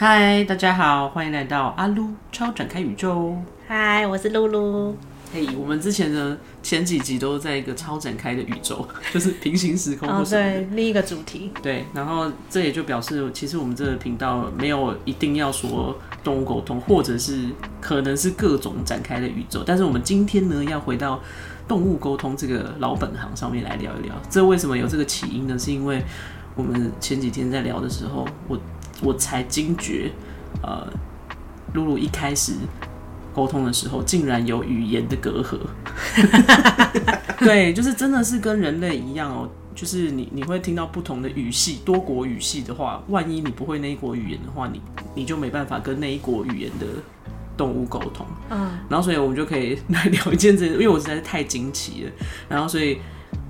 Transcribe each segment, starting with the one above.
嗨，大家好，欢迎来到阿撸超展开宇宙。嗨，我是露露。嘿，hey, 我们之前的前几集都在一个超展开的宇宙，就是平行时空或是。哦，对，另一个主题。对，然后这也就表示，其实我们这个频道没有一定要说动物沟通，或者是可能是各种展开的宇宙。但是我们今天呢，要回到动物沟通这个老本行上面来聊一聊。这为什么有这个起因呢？是因为我们前几天在聊的时候，我。我才惊觉，呃，露露一开始沟通的时候，竟然有语言的隔阂。对，就是真的是跟人类一样哦，就是你你会听到不同的语系，多国语系的话，万一你不会那一国语言的话，你你就没办法跟那一国语言的动物沟通。嗯，然后所以我们就可以来聊一件这，因为我实在是太惊奇了。然后所以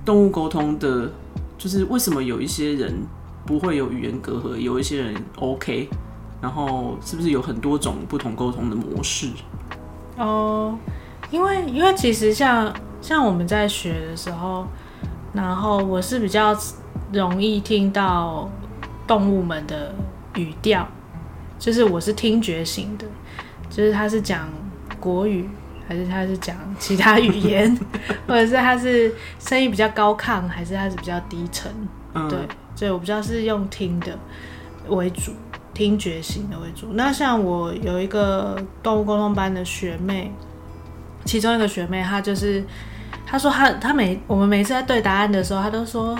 动物沟通的，就是为什么有一些人。不会有语言隔阂，有一些人 OK，然后是不是有很多种不同沟通的模式？哦，因为因为其实像像我们在学的时候，然后我是比较容易听到动物们的语调，就是我是听觉型的，就是他是讲国语，还是他是讲其他语言，或者是他是声音比较高亢，还是他是比较低沉？嗯、对。所以我比较是用听的为主，听觉型的为主。那像我有一个动物沟通班的学妹，其中一个学妹，她就是她说她她每我们每次在对答案的时候，她都说：“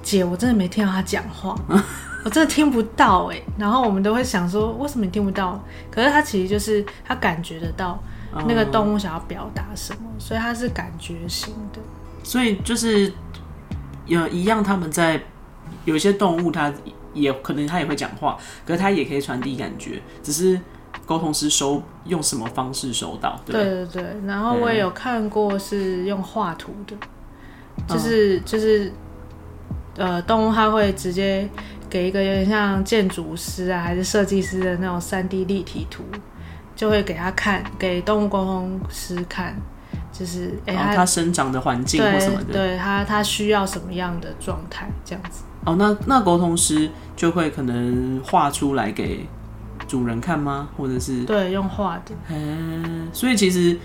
姐，我真的没听到她讲话，我真的听不到哎。”然后我们都会想说：“为什么你听不到？”可是她其实就是她感觉得到那个动物想要表达什么，所以她是感觉型的。所以就是有一样，他们在。有一些动物，它也可能它也会讲话，可是它也可以传递感觉，只是沟通师收用什么方式收到。对对，对对，然后我也有看过是用画图的，嗯、就是就是呃，动物它会直接给一个有点像建筑师啊还是设计师的那种三 D 立体图，就会给他看，给动物沟通师看。就是哎，它生长的环境或什么的，对它它需要什么样的状态这样子。哦，那那沟通师就会可能画出来给主人看吗？或者是对用画的？嗯，所以其实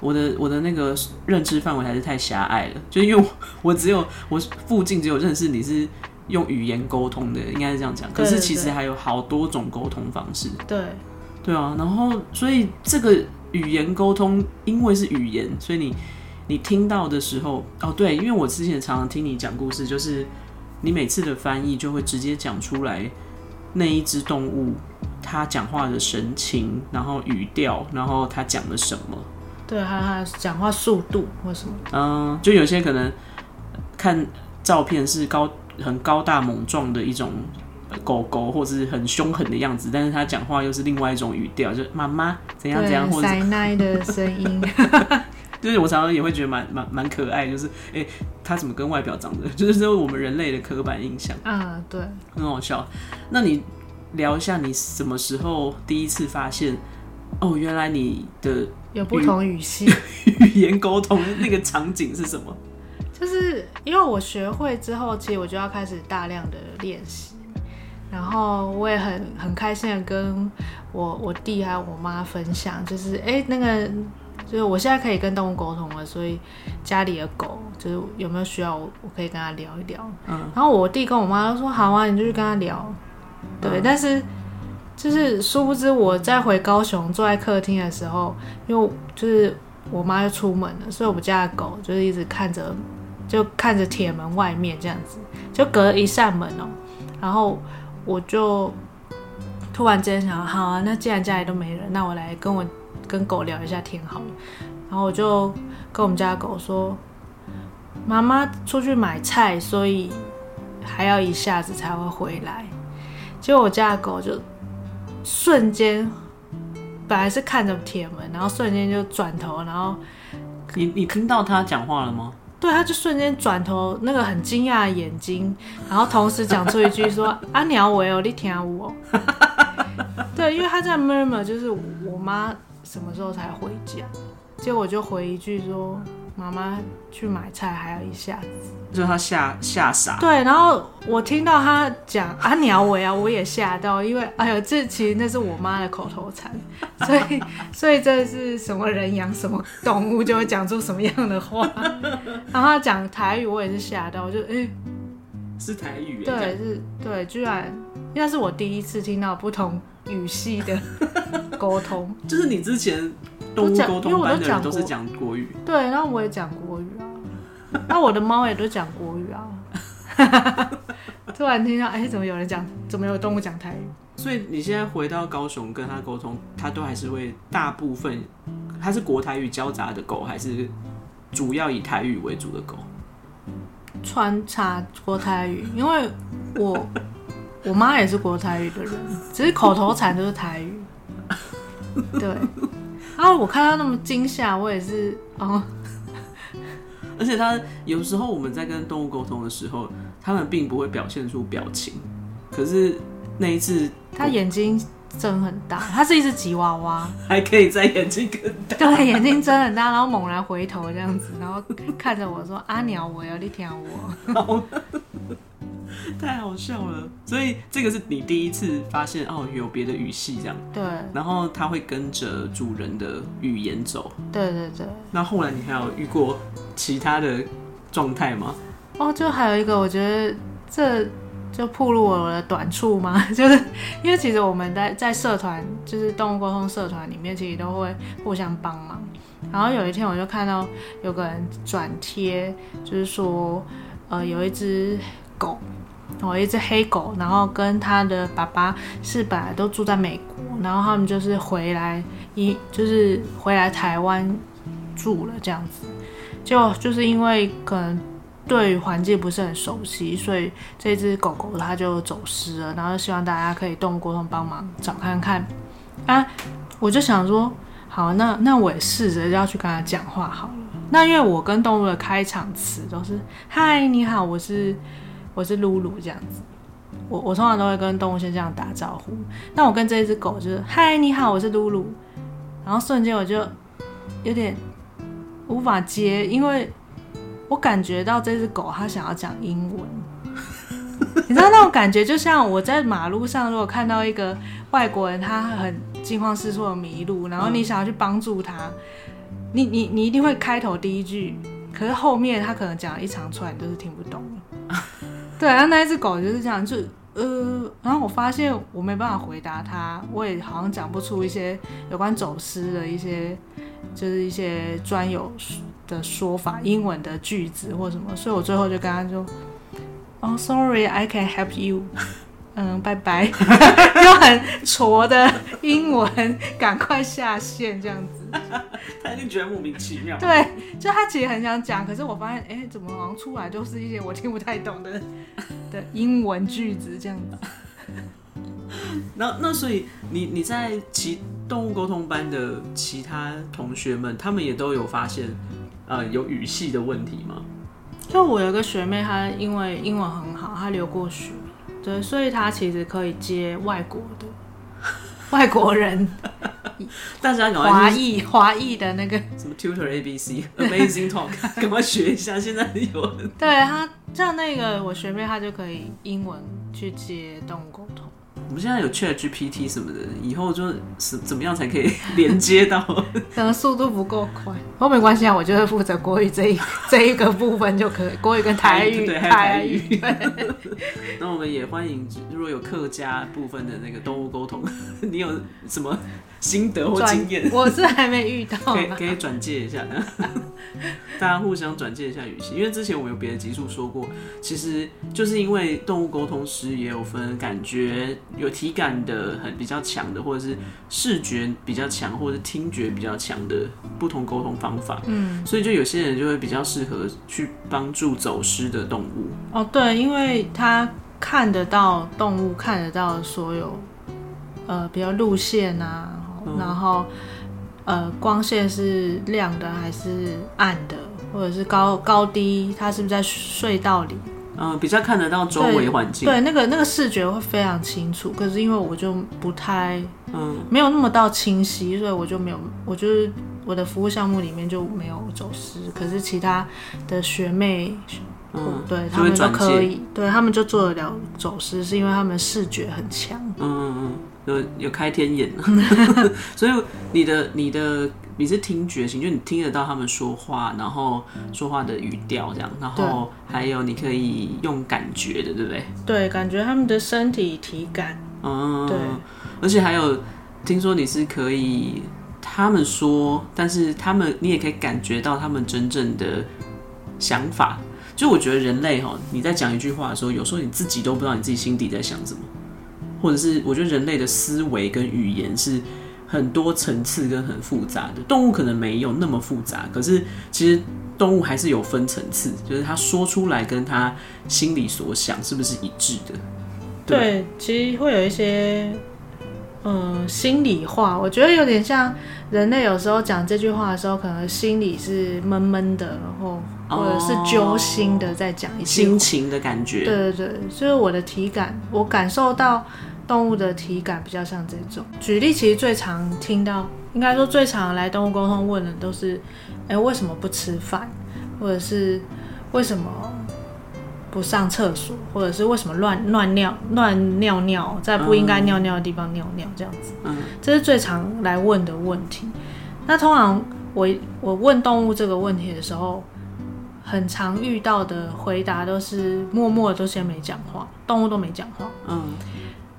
我的我的那个认知范围还是太狭隘了，就是因为我，我只有我附近只有认识你是用语言沟通的，应该是这样讲。可是其实还有好多种沟通方式。对对啊，然后所以这个。语言沟通，因为是语言，所以你你听到的时候，哦，对，因为我之前常常听你讲故事，就是你每次的翻译就会直接讲出来那一只动物它讲话的神情，然后语调，然后它讲了什么，对，还有它讲话速度或什么，嗯，就有些可能看照片是高很高大猛壮的一种。狗狗或者是很凶狠的样子，但是他讲话又是另外一种语调，就妈妈怎样怎样，或者奶奶的声音，就是我常常也会觉得蛮蛮蛮可爱，就是哎，他、欸、怎么跟外表长得，就是说我们人类的刻板印象啊，对，很好笑。那你聊一下，你什么时候第一次发现，哦，原来你的有不同语系语言沟通那个场景是什么？就是因为我学会之后，其实我就要开始大量的练习。然后我也很很开心的跟我我弟还有我妈分享，就是哎那个就是我现在可以跟动物沟通了，所以家里的狗就是有没有需要我我可以跟他聊一聊。嗯，然后我弟跟我妈都说好啊，你就去跟他聊。对，嗯，但是就是殊不知我在回高雄坐在客厅的时候，因为就是我妈就出门了，所以我们家的狗就是一直看着就看着铁门外面这样子，就隔一扇门哦，然后。我就突然之间想，好啊，那既然家里都没人，那我来跟我跟狗聊一下天好了。然后我就跟我们家的狗说，妈妈出去买菜，所以还要一下子才会回来。结果我家的狗就瞬间，本来是看着铁门，然后瞬间就转头，然后你你听到他讲话了吗？对，他就瞬间转头，那个很惊讶的眼睛，然后同时讲出一句说：“ 啊，鸟我哦，你听我。”对，因为他在 murmur，就是我妈什么时候才回家？结果我就回一句说：“妈妈去买菜还要一下子，就他吓吓傻。对，然后我听到他讲啊鸟尾啊，我也吓到，因为哎呦，这其实那是我妈的口头禅，所以所以这是什么人养什么动物就会讲出什么样的话。然后他讲台语，我也是吓到，我就哎，欸、是台语。对，是，对，居然应该是我第一次听到不同语系的沟通，就是你之前。动物沟通班的人都是讲国语，对，然后我也讲国语啊，那我的猫也都讲国语啊。突然听到，哎、欸，怎么有人讲？怎么有动物讲台语？所以你现在回到高雄跟他沟通，他都还是会大部分，他是国台语交杂的狗，还是主要以台语为主的狗？穿插国台语，因为我我妈也是国台语的人，只是口头禅就是台语，对。然后我看他那么惊吓，我也是哦。而且他有时候我们在跟动物沟通的时候，他们并不会表现出表情。可是那一次，他眼睛睁很大，他是一只吉娃娃，还可以在眼睛更大。对，眼睛睁很大，然后猛然回头这样子，然后看着我说：“阿鸟，我要你听我。” 太好笑了，所以这个是你第一次发现哦，有别的语系这样。对。然后它会跟着主人的语言走。对对对。那后来你还有遇过其他的状态吗？哦，就还有一个，我觉得这就暴露我的短处嘛，就是因为其实我们在在社团，就是动物沟通社团里面，其实都会互相帮忙。然后有一天我就看到有个人转贴，就是说，呃，有一只狗。我一只黑狗，然后跟他的爸爸是本来都住在美国，然后他们就是回来一就是回来台湾住了这样子，就就是因为可能对环境不是很熟悉，所以这只狗狗它就走失了，然后希望大家可以动物沟通帮忙找看看啊，我就想说好，那那我也试着要去跟他讲话好了。那因为我跟动物的开场词都是嗨，你好，我是。我是露露这样子，我我通常都会跟动物先这样打招呼。那我跟这一只狗就是嗨，你好，我是露露。然后瞬间我就有点无法接，因为我感觉到这只狗它想要讲英文。你知道那种感觉，就像我在马路上如果看到一个外国人，他很惊慌失措的迷路，然后你想要去帮助他，你你你一定会开头第一句，可是后面他可能讲了一长串，你都是听不懂。对，然后那一只狗就是这样，就呃，然后我发现我没办法回答他，我也好像讲不出一些有关走失的一些，就是一些专有的说法，英文的句子或什么，所以我最后就跟他说，哦，sorry，I can help you。嗯，拜拜，用很挫的英文，赶快下线这样子。他一定觉得莫名其妙。对，就他其实很想讲，可是我发现，哎、欸，怎么好像出来都是一些我听不太懂的的英文句子这样子。那那所以你你在其动物沟通班的其他同学们，他们也都有发现，呃，有语系的问题吗？就我有个学妹，她因为英文很好，她留过学。对，所以她其实可以接外国的外国人，大家华裔华裔的那个什么 Tutor ABC Amazing Talk，赶快学一下，现在有。对他像那个我学妹，她就可以英文去接动物沟通。我们现在有 Chat GPT 什么的，以后就是怎么样才可以连接到？可能速度不够快，不过没关系啊，我就是负责国语这一 这一个部分就可以，国语跟台语，对，台语。对。那我们也欢迎，如果有客家部分的那个动物沟通，你有什么？心得或经验，我是还没遇到，可以可以转介一下的，大家互相转介一下语气。因为之前我们有别的集数说过，其实就是因为动物沟通师也有分感觉有体感的很比较强的，或者是视觉比较强，或者是听觉比较强的不同沟通方法。嗯，所以就有些人就会比较适合去帮助走失的动物。哦，对，因为他看得到动物，看得到所有呃，比较路线啊。然后，呃，光线是亮的还是暗的，或者是高高低，它是不是在隧道里？嗯，比较看得到周围环境。对，那个那个视觉会非常清楚。可是因为我就不太，嗯，没有那么到清晰，所以我就没有，我就是我的服务项目里面就没有走私，可是其他的学妹，嗯，对他们都可以，对他们就做得了走私，是因为他们视觉很强。嗯嗯嗯，有有开天眼 所以你的你的你是听觉型，就你听得到他们说话，然后说话的语调这样，然后还有你可以用感觉的，对不对？对，感觉他们的身体体感。嗯，对，而且还有听说你是可以。他们说，但是他们你也可以感觉到他们真正的想法。就我觉得人类哈，你在讲一句话的时候，有时候你自己都不知道你自己心底在想什么，或者是我觉得人类的思维跟语言是很多层次跟很复杂的。动物可能没有那么复杂，可是其实动物还是有分层次，就是他说出来跟他心里所想是不是一致的？对，对，其实会有一些。嗯，心里话，我觉得有点像人类有时候讲这句话的时候，可能心里是闷闷的，然后或者是揪心的，在讲一些心情的感觉。对对对，就是我的体感，我感受到动物的体感比较像这种。举例，其实最常听到，应该说最常来动物沟通问的都是，哎，为什么不吃饭？或者是为什么？不上厕所，或者是为什么乱乱尿、乱尿尿，在不应该尿尿的地方尿尿这样子，嗯，这是最常来问的问题。那通常我我问动物这个问题的时候，很常遇到的回答都是默默的都先没讲话，动物都没讲话，嗯，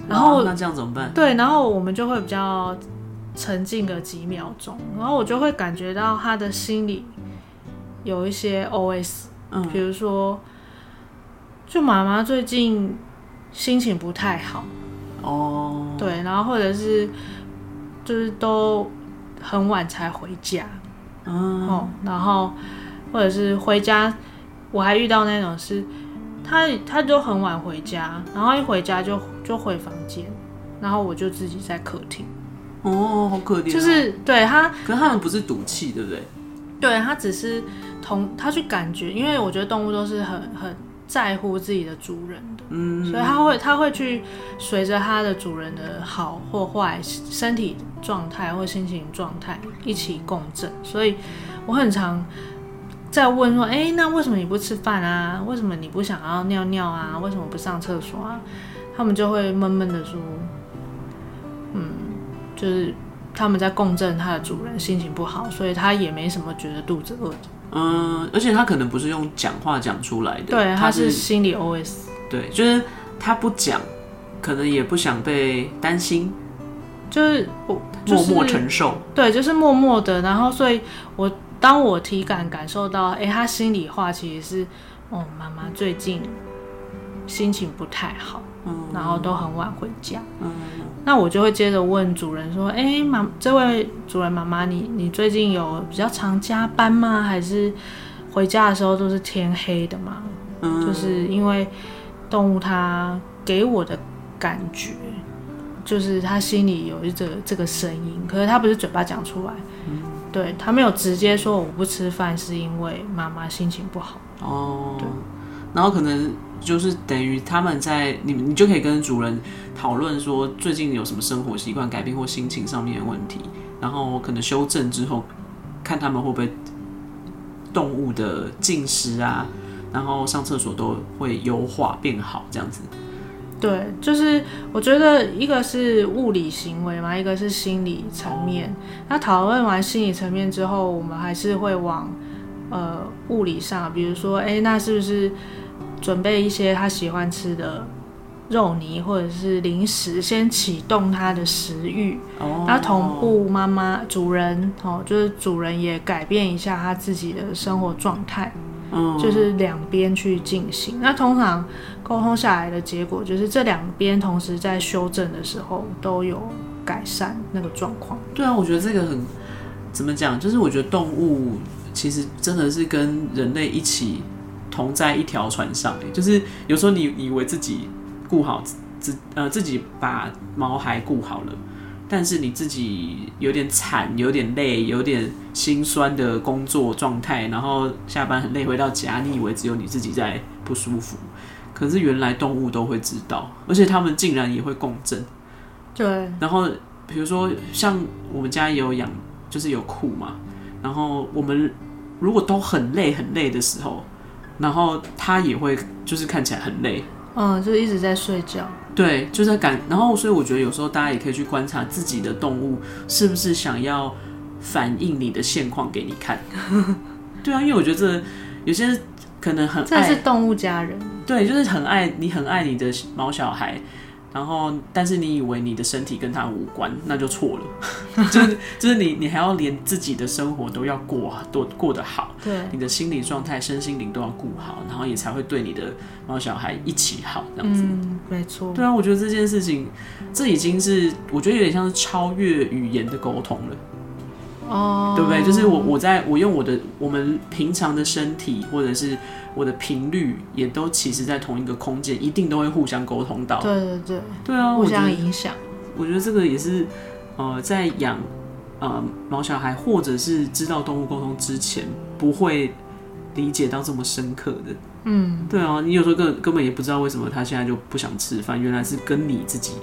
然后那这样怎么办？对，然后我们就会比较沉静个几秒钟，然后我就会感觉到他的心里有一些 OS，嗯，比如说。就妈妈最近心情不太好哦，oh. 对，然后或者是就是都很晚才回家，oh. 哦，然后或者是回家，我还遇到那种是，他他就很晚回家，然后一回家就就回房间，然后我就自己在客厅，哦，oh, 好可怜哦，就是对他，可是他们不是赌气，对不对？对，他只是同他去感觉，因为我觉得动物都是很很。在乎自己的主人的，嗯，所以他会他会去随着他的主人的好或坏身体状态或心情状态一起共振。所以我很常在问说，哎、欸，那为什么你不吃饭啊？为什么你不想要尿尿啊？为什么不上厕所啊？他们就会闷闷的说，嗯，就是他们在共振他的主人心情不好，所以他也没什么觉得肚子饿。嗯，而且他可能不是用讲话讲出来的，对，他是心里 OS，对，就是他不讲，可能也不想被担心，就是我、就是、默默承受，对，就是默默的。然后，所以我当我体感感受到，哎、欸，他心里话其实是，哦，妈妈最近心情不太好，嗯，然后都很晚回家，嗯。那我就会接着问主人说：“哎，妈，这位主人妈妈，你你最近有比较常加班吗？还是回家的时候都是天黑的吗？嗯，就是因为动物它给我的感觉，就是它心里有一个这个声音，可是它不是嘴巴讲出来，嗯，对，他没有直接说我不吃饭是因为妈妈心情不好。哦，对，然后可能。”就是等于他们在你，你就可以跟主人讨论说最近有什么生活习惯改变或心情上面的问题，然后可能修正之后，看他们会不会动物的进食啊，然后上厕所都会优化变好这样子。对，就是我觉得一个是物理行为嘛，一个是心理层面。那讨论完心理层面之后，我们还是会往呃物理上，比如说，哎，那是不是？准备一些他喜欢吃的肉泥或者是零食，先启动他的食欲。哦，那同步妈妈主人哦，就是主人也改变一下他自己的生活状态。嗯，就是两边去进行。那通常沟通下来的结果，就是这两边同时在修正的时候都有改善那个状况。对啊，我觉得这个很怎么讲？就是我觉得动物其实真的是跟人类一起。同在一条船上，就是有时候你以为自己顾好自呃自己把毛孩顾好了，但是你自己有点惨、有点累、有点心酸的工作状态，然后下班很累回到家，你以为只有你自己在不舒服，可是原来动物都会知道，而且它们竟然也会共振。对。然后比如说像我们家也有养，就是有库嘛。然后我们如果都很累很累的时候，然后它也会就是看起来很累，嗯，就一直在睡觉。对，就在感，然后所以我觉得有时候大家也可以去观察自己的动物是不是想要反映你的现况给你看。对啊，因为我觉得这有些可能很爱，这是动物家人。对，就是很爱你，很爱你的毛小孩。然后，但是你以为你的身体跟他无关，那就错了。就是就是你，你还要连自己的生活都要过，都过得好。对，你的心理状态、身心灵都要顾好，然后也才会对你的猫小孩一起好，这样子。嗯，没错。对啊，我觉得这件事情，这已经是我觉得有点像是超越语言的沟通了。哦，对不对？就是我，我在我用我的我们平常的身体，或者是我的频率，也都其实，在同一个空间，一定都会互相沟通到。对对对，对啊，互相影响。我觉得这个也是，呃，在养呃毛小孩，或者是知道动物沟通之前，不会理解到这么深刻的。嗯，对啊，你有时候根根本也不知道为什么他现在就不想吃饭，原来是跟你自己。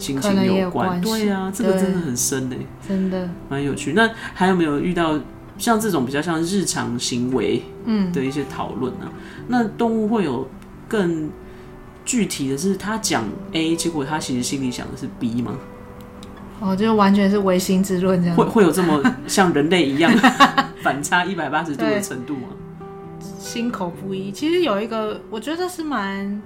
心情有关，对啊，这个真的很深呢，真的蛮有趣。那还有没有遇到像这种比较像日常行为嗯的一些讨论呢？那动物会有更具体的是，他讲 A，结果他其实心里想的是 B 吗？哦，就完全是唯心之论这样。会会有这么 像人类一样 反差一百八十度的程度吗？心口不一。其实有一个，我觉得是蛮。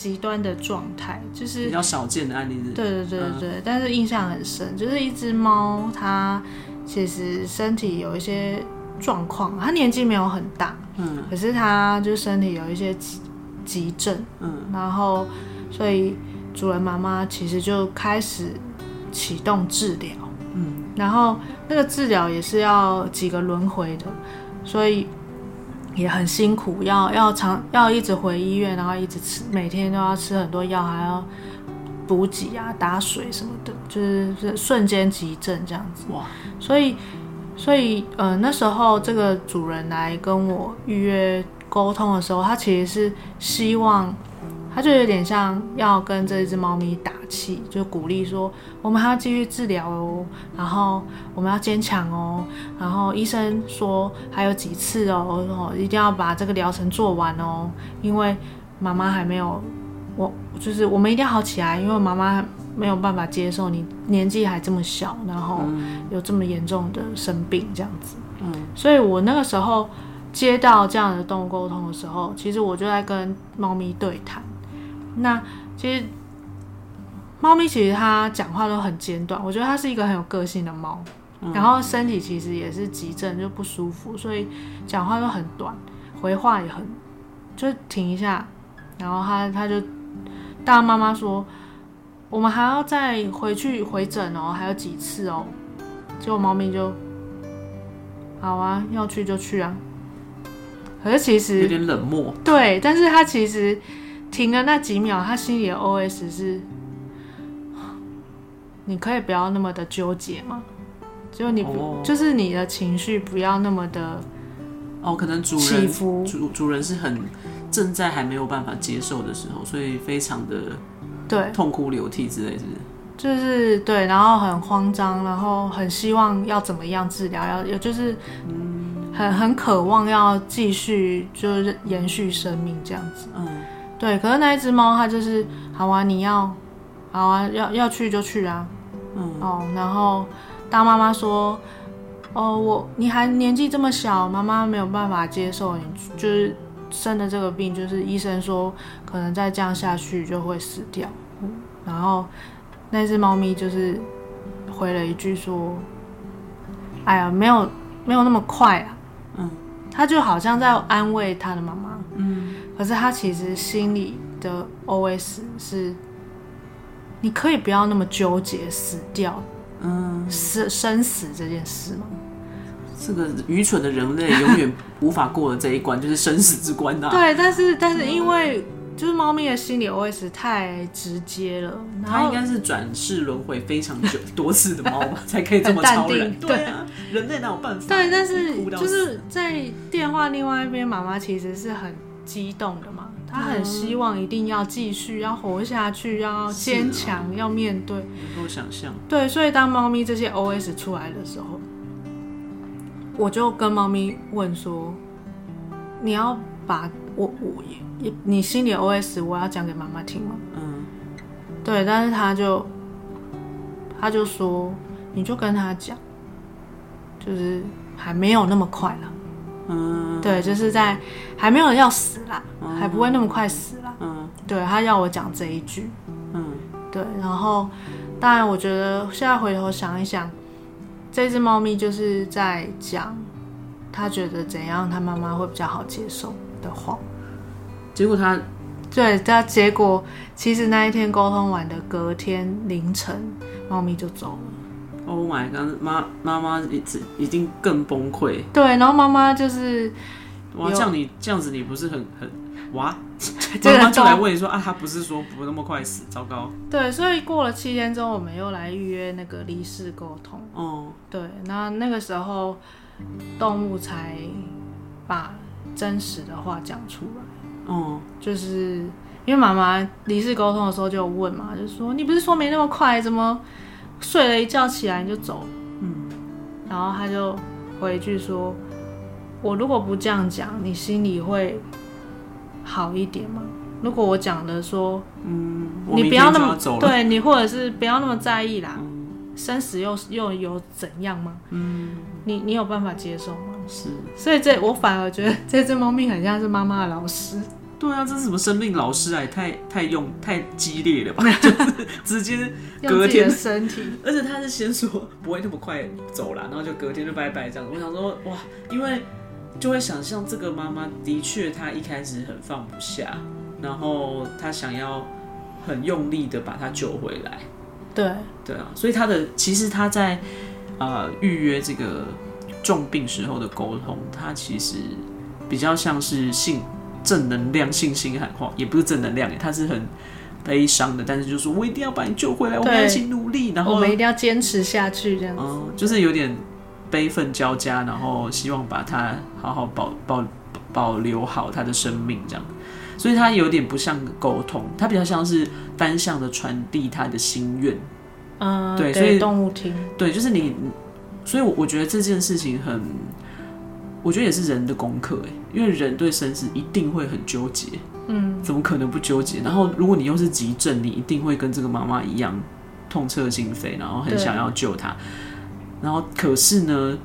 极端的状态就是比较少见的案例是，对对对对，嗯、但是印象很深，就是一只猫，它其实身体有一些状况，它年纪没有很大，嗯，可是它就身体有一些急急症，嗯，然后所以主人妈妈其实就开始启动治疗，嗯，然后那个治疗也是要几个轮回的，所以。也很辛苦，要要常要一直回医院，然后一直吃，每天都要吃很多药，还要补给啊、打水什么的，就是是瞬间急症这样子。哇！所以所以呃那时候这个主人来跟我预约沟通的时候，他其实是希望。他就有点像要跟这只猫咪打气，就鼓励说，我们还要继续治疗哦，然后我们要坚强哦，然后医生说还有几次哦，一定要把这个疗程做完哦，因为妈妈还没有，我就是我们一定要好起来，因为妈妈没有办法接受你年纪还这么小，然后有这么严重的生病这样子。嗯，所以我那个时候接到这样的动物沟通的时候，其实我就在跟猫咪对谈。那其实，猫咪其实它讲话都很简短，我觉得它是一个很有个性的猫，嗯、然后身体其实也是急症，就不舒服，所以讲话都很短，回话也很，就停一下，然后它它就大妈妈说，我们还要再回去回诊哦，还有几次哦，结果猫咪就，好啊，要去就去啊，可是其实有点冷漠，对，但是它其实。停了那几秒，他心里的 OS 是：你可以不要那么的纠结吗？就你不，oh. 就是你的情绪不要那么的哦，可能主人主主人是很正在还没有办法接受的时候，所以非常的对痛哭流涕之类，是不是？就是对，然后很慌张，然后很希望要怎么样治疗，要有就是嗯，很很渴望要继续就是延续生命这样子，嗯。对，可是那一只猫它就是好啊，你要好啊，要要去就去啊，嗯。哦，然后当妈妈说，哦我你还年纪这么小，妈妈没有办法接受你就是生的这个病，就是医生说可能再这样下去就会死掉，嗯，然后那只猫咪就是回了一句说，哎呀，没有没有那么快啊，嗯，它就好像在安慰它的妈妈，嗯。可是他其实心里的 OS 是：你可以不要那么纠结死掉，嗯，生生死这件事吗？这个愚蠢的人类永远无法过的这一关，就是生死之关啊。对，但是但是因为就是猫咪的心理 OS 太直接了，它应该是转世轮回非常久多次的猫吧，才可以这么超人。对啊，人类哪有办法？对，但是就是在电话另外一边，妈妈其实是很。激动的嘛，他很希望一定要继续，要活下去，要坚强，哦、要面对。能够想象。对，所以当猫咪这些 OS 出来的时候，我就跟猫咪问说：“你要把我我也你心里 OS 我要讲给妈妈听吗？”嗯，对，但是他就他就说：“你就跟他讲，就是还没有那么快了。”嗯，对，就是在还没有要死啦，嗯、还不会那么快死啦。嗯，对，他要我讲这一句。嗯，对，然后当然，我觉得现在回头想一想。这只猫咪就是在讲，他觉得怎样，他妈妈会比较好接受的话。结果他，对，他结果其实那一天沟通完的隔天凌晨，猫咪就走了。Oh my god！妈妈妈一直一定更崩溃。对，然后妈妈就是，哇，这样你这样子你不是很很哇？妈妈就来问你说啊，他不是说不那么快死，糟糕。对，所以过了七天之后，我们又来预约那个离世沟通。哦、嗯，对，那那个时候动物才把真实的话讲出来。哦、嗯，就是因为妈妈离世沟通的时候就有问嘛，就说你不是说没那么快，怎么睡了一觉起来你就走？嗯，然后他就回一句说，我如果不这样讲，你心里会。好一点吗？如果我讲的说，嗯，你不要那么对你，或者是不要那么在意啦，嗯、生死又又有怎样吗？嗯，你你有办法接受吗？是，所以这我反而觉得这只猫咪很像是妈妈的老师。对啊，这是什么生命老师啊？太太用太激烈了吧？就是直接隔天的身体，而且他是先说不会那么快走了，然后就隔天就拜拜这样子。我想说哇，因为。就会想象这个妈妈的确，她一开始很放不下，然后她想要很用力的把她救回来。对对啊，所以她的其实她在呃预约这个重病时候的沟通，她其实比较像是信正能量、信心喊话，也不是正能量，他是很悲伤的，但是就是说我一定要把你救回来，我们要一起努力，然后我们一定要坚持下去，这样子，嗯，就是有点。悲愤交加，然后希望把他好好保保保留好他的生命，这样，所以他有点不像沟通，他比较像是单向的传递他的心愿，嗯，对，所以动物听，对，就是你，所以我我觉得这件事情很，我觉得也是人的功课，哎，因为人对生死一定会很纠结，嗯，怎么可能不纠结？然后如果你又是急症，你一定会跟这个妈妈一样痛彻心扉，然后很想要救她。然后，可是呢，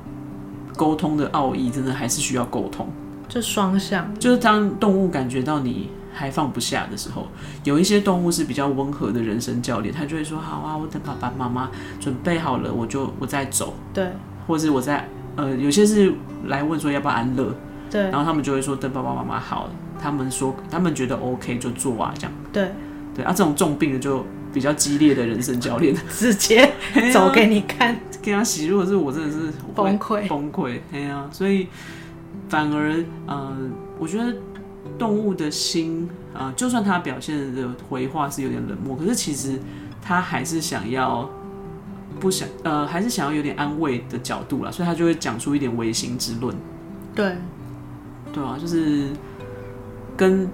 沟通的奥义真的还是需要沟通，就双向。就是当动物感觉到你还放不下的时候，有一些动物是比较温和的人生教练，他就会说：“好啊，我等爸爸妈妈准备好了，我就我再走。”对，或者我在呃，有些是来问说要不要安乐，对，然后他们就会说等爸爸妈妈好，他们说他们觉得 OK 就做啊，这样。对，对啊，这种重病的就。比较激烈的人生教练，直接 走给你看，给他洗。如果是我，真的是崩溃崩溃。哎呀，所以反而，呃，我觉得动物的心，啊、呃，就算他表现的回话是有点冷漠，可是其实他还是想要不想，呃，还是想要有点安慰的角度啦，所以他就会讲出一点唯心之论。对，对啊，就是跟。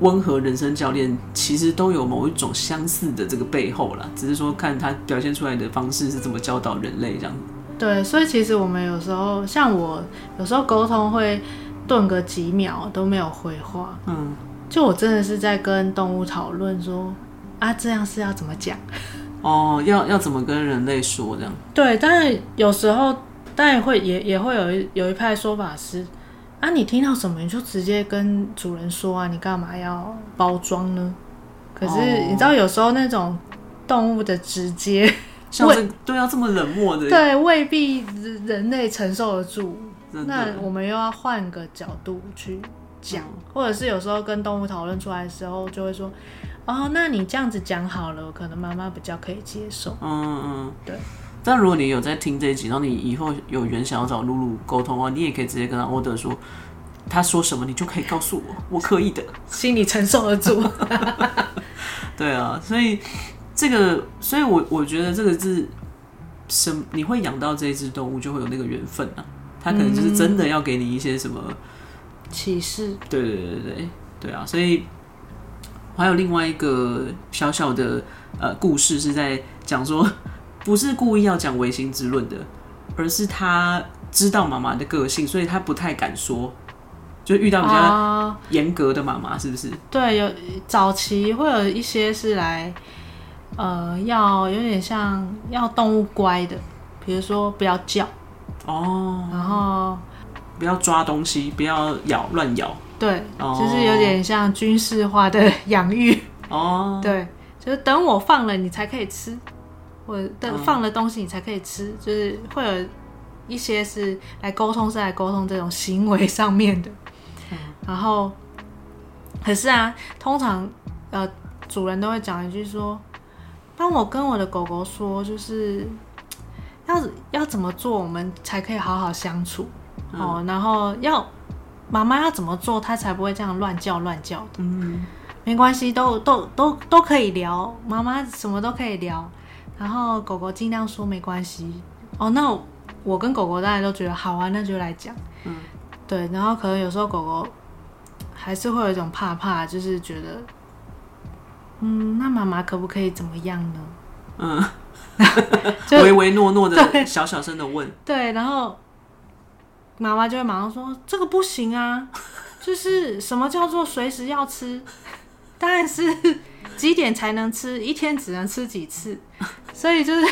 温和人生教练其实都有某一种相似的这个背后啦，只是说看他表现出来的方式是怎么教导人类这样。对，所以其实我们有时候像我有时候沟通会顿个几秒都没有回话，嗯，就我真的是在跟动物讨论说啊，这样是要怎么讲？哦，要要怎么跟人类说这样？对，但是有时候但也会也也会有一有一派说法是。啊，你听到什么你就直接跟主人说啊，你干嘛要包装呢？可是你知道有时候那种动物的直接，像是对要，这么冷漠的，对，未必人类承受得住。那我们又要换个角度去讲，或者是有时候跟动物讨论出来的时候，就会说，哦，那你这样子讲好了，可能妈妈比较可以接受。嗯嗯，对。但如果你有在听这一集，然后你以后有缘想要找露露沟通的话，你也可以直接跟他 order 说，他说什么你就可以告诉我，我可以的，心里承受得住。对啊，所以这个，所以我我觉得这个是什，你会养到这一只动物，就会有那个缘分啊。他可能就是真的要给你一些什么启示。对对对对对对啊！所以还有另外一个小小的呃故事，是在讲说。不是故意要讲唯心之论的，而是他知道妈妈的个性，所以他不太敢说。就遇到比较严格的妈妈，是不是？对，有早期会有一些是来，呃，要有点像要动物乖的，比如说不要叫哦，然后不要抓东西，不要咬乱咬，对，哦、就是有点像军事化的养育。哦，对，就是等我放了你才可以吃，或者等放了东西你才可以吃，嗯、就是会有一些是来沟通，是来沟通这种行为上面的。然后，可是啊，通常呃，主人都会讲一句说：“当我跟我的狗狗说，就是要要怎么做，我们才可以好好相处、嗯、哦。然后要妈妈要怎么做，它才不会这样乱叫乱叫的。嗯，没关系，都都都都可以聊，妈妈什么都可以聊。然后狗狗尽量说没关系哦。那我，我跟狗狗大家都觉得好啊，那就来讲。嗯，对。然后可能有时候狗狗。还是会有一种怕怕，就是觉得，嗯，那妈妈可不可以怎么样呢？嗯，唯唯诺诺的，小小声的问。对，然后妈妈就会马上说：“这个不行啊，就是什么叫做随时要吃？当然是几点才能吃，一天只能吃几次。所以就是。”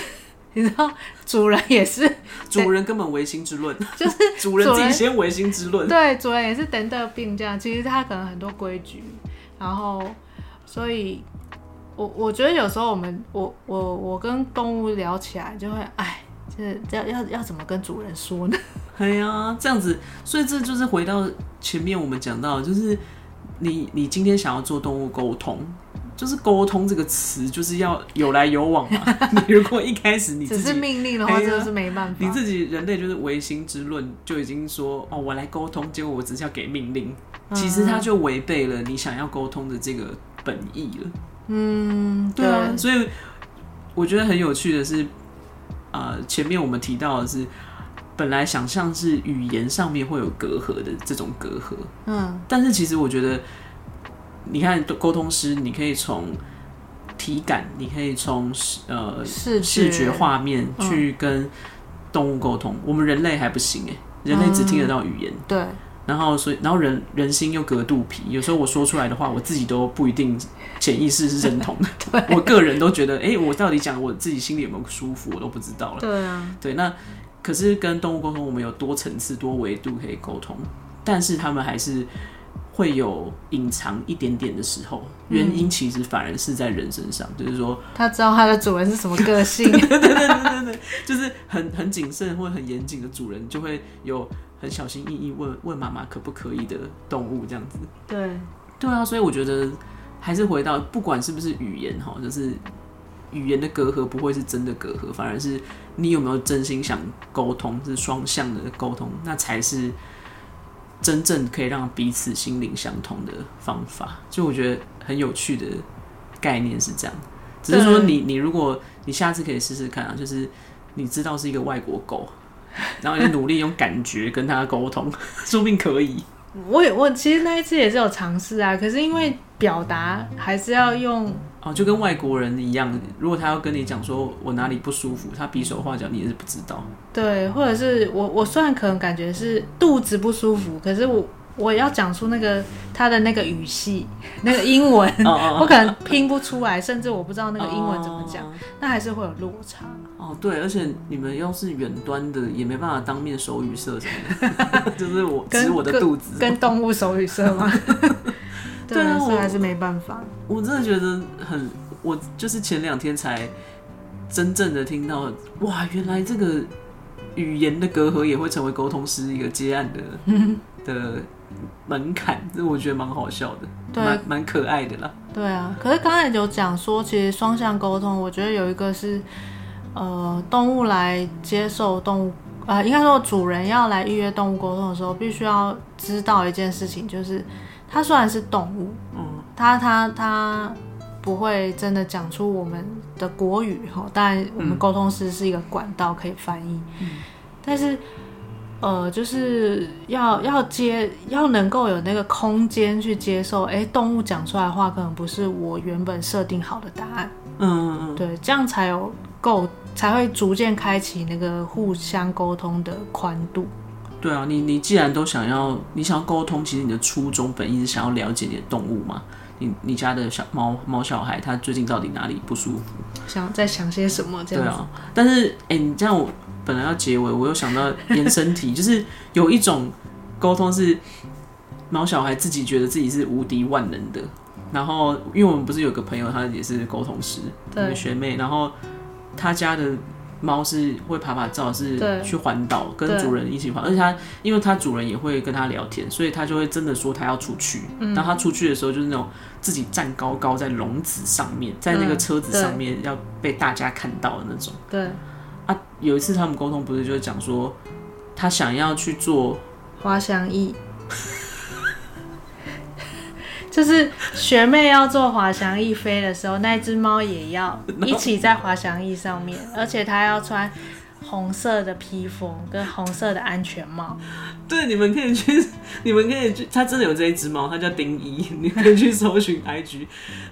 你知道，主人也是，主人根本唯心之论，就是 主人自己先唯心之论。对，主人也是等得病这样。其实他可能很多规矩，然后，所以，我我觉得有时候我们，我我我跟动物聊起来，就会，哎，就是要要要怎么跟主人说呢？哎呀，这样子，所以这就是回到前面我们讲到，就是你你今天想要做动物沟通。就是沟通这个词，就是要有来有往嘛。你如果一开始你自己 只是命令的话，真的是没办法。你自己人类就是唯心之论，就已经说哦，我来沟通，结果我只是要给命令，其实它就违背了你想要沟通的这个本意了。嗯，对啊。所以我觉得很有趣的是，呃，前面我们提到的是，本来想象是语言上面会有隔阂的这种隔阂，嗯，但是其实我觉得。你看，沟通师，你可以从体感，你可以从呃视觉画面去跟动物沟通。嗯、我们人类还不行哎，人类只听得到语言。嗯、对。然后，所以，然后人人心又隔肚皮，有时候我说出来的话，我自己都不一定潜意识是认同的。我个人都觉得，哎，我到底讲我自己心里有没有舒服，我都不知道了。对啊。对，那可是跟动物沟通，我们有多层次、多维度可以沟通，但是他们还是。会有隐藏一点点的时候，原因其实反而是在人身上，嗯、就是说他知道他的主人是什么个性，对对对对对，就是很很谨慎或很严谨的主人，就会有很小心翼翼问问妈妈可不可以的动物这样子。对对啊，所以我觉得还是回到不管是不是语言哈，就是语言的隔阂不会是真的隔阂，反而是你有没有真心想沟通，是双向的沟通，那才是。真正可以让彼此心灵相通的方法，就我觉得很有趣的概念是这样。只是说你，你如果你下次可以试试看啊，就是你知道是一个外国狗，然后你努力用感觉跟他沟通，说不定可以。我也我其实那一次也是有尝试啊，可是因为表达还是要用。哦，就跟外国人一样，如果他要跟你讲说我哪里不舒服，他比手画脚，你也是不知道。对，或者是我我虽然可能感觉是肚子不舒服，可是我我要讲出那个他的那个语系，那个英文，我可能拼不出来，甚至我不知道那个英文怎么讲，那还是会有落差。哦，对，而且你们要是远端的，也没办法当面手语社什么的，就是我指我的肚子，跟动物手语社吗？对啊，我还是没办法。我真的觉得很，我就是前两天才真正的听到，哇，原来这个语言的隔阂也会成为沟通师一个接案的 的门槛，这我觉得蛮好笑的，对，蛮蛮可爱的啦。对啊，可是刚才有讲说，其实双向沟通，我觉得有一个是，呃，动物来接受动物，呃，应该说主人要来预约动物沟通的时候，必须要知道一件事情，就是。它虽然是动物，嗯，它它它不会真的讲出我们的国语哈，当然我们沟通师是一个管道可以翻译，嗯，但是呃，就是要要接，要能够有那个空间去接受，哎，动物讲出来的话可能不是我原本设定好的答案，嗯嗯嗯，对，这样才有够，才会逐渐开启那个互相沟通的宽度。对啊，你你既然都想要，你想要沟通，其实你的初衷本意是想要了解你的动物嘛。你你家的小猫猫小孩，他最近到底哪里不舒服？想在想些什么？这样。对啊，但是哎、欸，你这样我本来要结尾，我又想到延伸题，就是有一种沟通是猫小孩自己觉得自己是无敌万能的。然后，因为我们不是有个朋友，他也是沟通师，对学妹，然后他家的。猫是会爬爬照，是去环岛，跟主人一起环。而且它，因为它主人也会跟它聊天，所以它就会真的说它要出去。当它出去的时候，就是那种自己站高高在笼子上面，在那个车子上面要被大家看到的那种。对啊，有一次他们沟通不是就是讲说，他想要去做滑翔翼。就是学妹要做滑翔翼飞的时候，那只猫也要 一起在滑翔翼上面，而且它要穿红色的披风跟红色的安全帽。对，你们可以去，你们可以去，它真的有这一只猫，它叫丁一，你可以去搜寻 IG，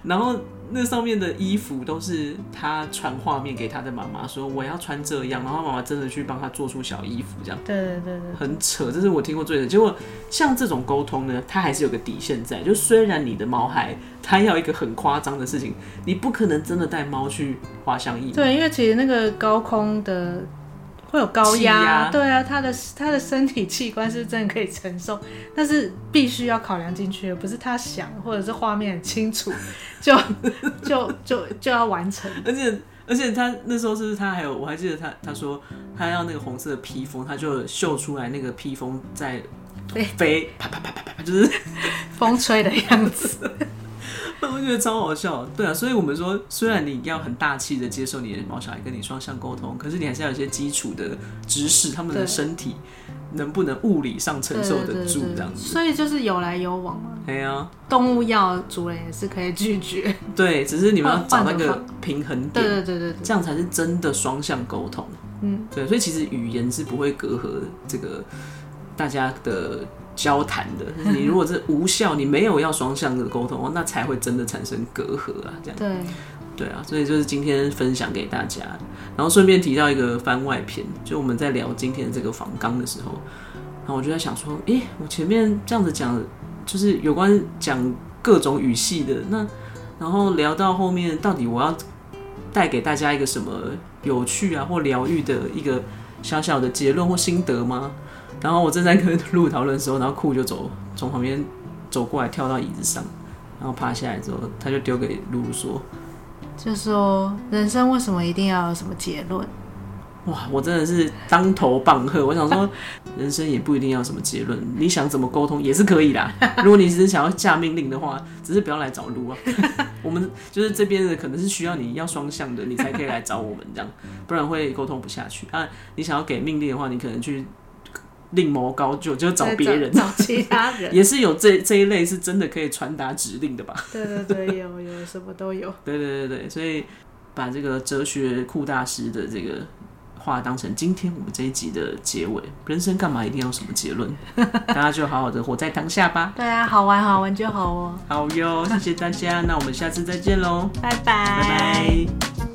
然后。那上面的衣服都是他传画面给他的妈妈，说我要穿这样，然后妈妈真的去帮他做出小衣服，这样。对对对对。很扯，这是我听过最的。结果像这种沟通呢，它还是有个底线在，就虽然你的猫孩他要一个很夸张的事情，你不可能真的带猫去滑翔翼。对，因为其实那个高空的。会有高压，对啊，他的他的身体器官是真的可以承受，但是必须要考量进去，不是他想或者是画面很清楚 就就就就要完成。而且而且他那时候是不是他还有我还记得他他说他要那个红色的披风，他就秀出来那个披风在飞，啪啪啪啪啪，就是风吹的样子。我觉得超好笑，对啊，所以我们说，虽然你要很大气的接受你的毛小孩跟你双向沟通，可是你还是要有一些基础的知识，他们的身体能不能物理上承受得住这样子。所以就是有来有往嘛。对啊，动物要主人也是可以拒绝。对，只是你们要找那个平衡点，对对对对，这样才是真的双向沟通。嗯，对，所以其实语言是不会隔阂这个大家的。交谈的，你如果是无效，你没有要双向的沟通，那才会真的产生隔阂啊，这样。对，对啊，所以就是今天分享给大家，然后顺便提到一个番外篇，就我们在聊今天这个访纲的时候，然后我就在想说，诶、欸，我前面这样子讲，就是有关讲各种语系的，那然后聊到后面，到底我要带给大家一个什么有趣啊或疗愈的一个小小的结论或心得吗？然后我正在跟露讨论的时候，然后酷就走从旁边走过来，跳到椅子上，然后趴下来之后，他就丢给露露说：“就说人生为什么一定要有什么结论？”哇，我真的是当头棒喝！我想说，人生也不一定要什么结论，你想怎么沟通也是可以啦。如果你只是想要下命令的话，只是不要来找路啊。我们就是这边的，可能是需要你要双向的，你才可以来找我们这样，不然会沟通不下去啊。你想要给命令的话，你可能去。另谋高就，就找别人，找其他 人，也是有这这一类是真的可以传达指令的吧？对对对，有有什么都有。对对对对，所以把这个哲学酷大师的这个话当成今天我们这一集的结尾。人生干嘛一定要什么结论？大家就好好的活在当下吧。对啊，好玩好玩就好哦。好哟，谢谢大家，那我们下次再见喽，拜拜拜拜。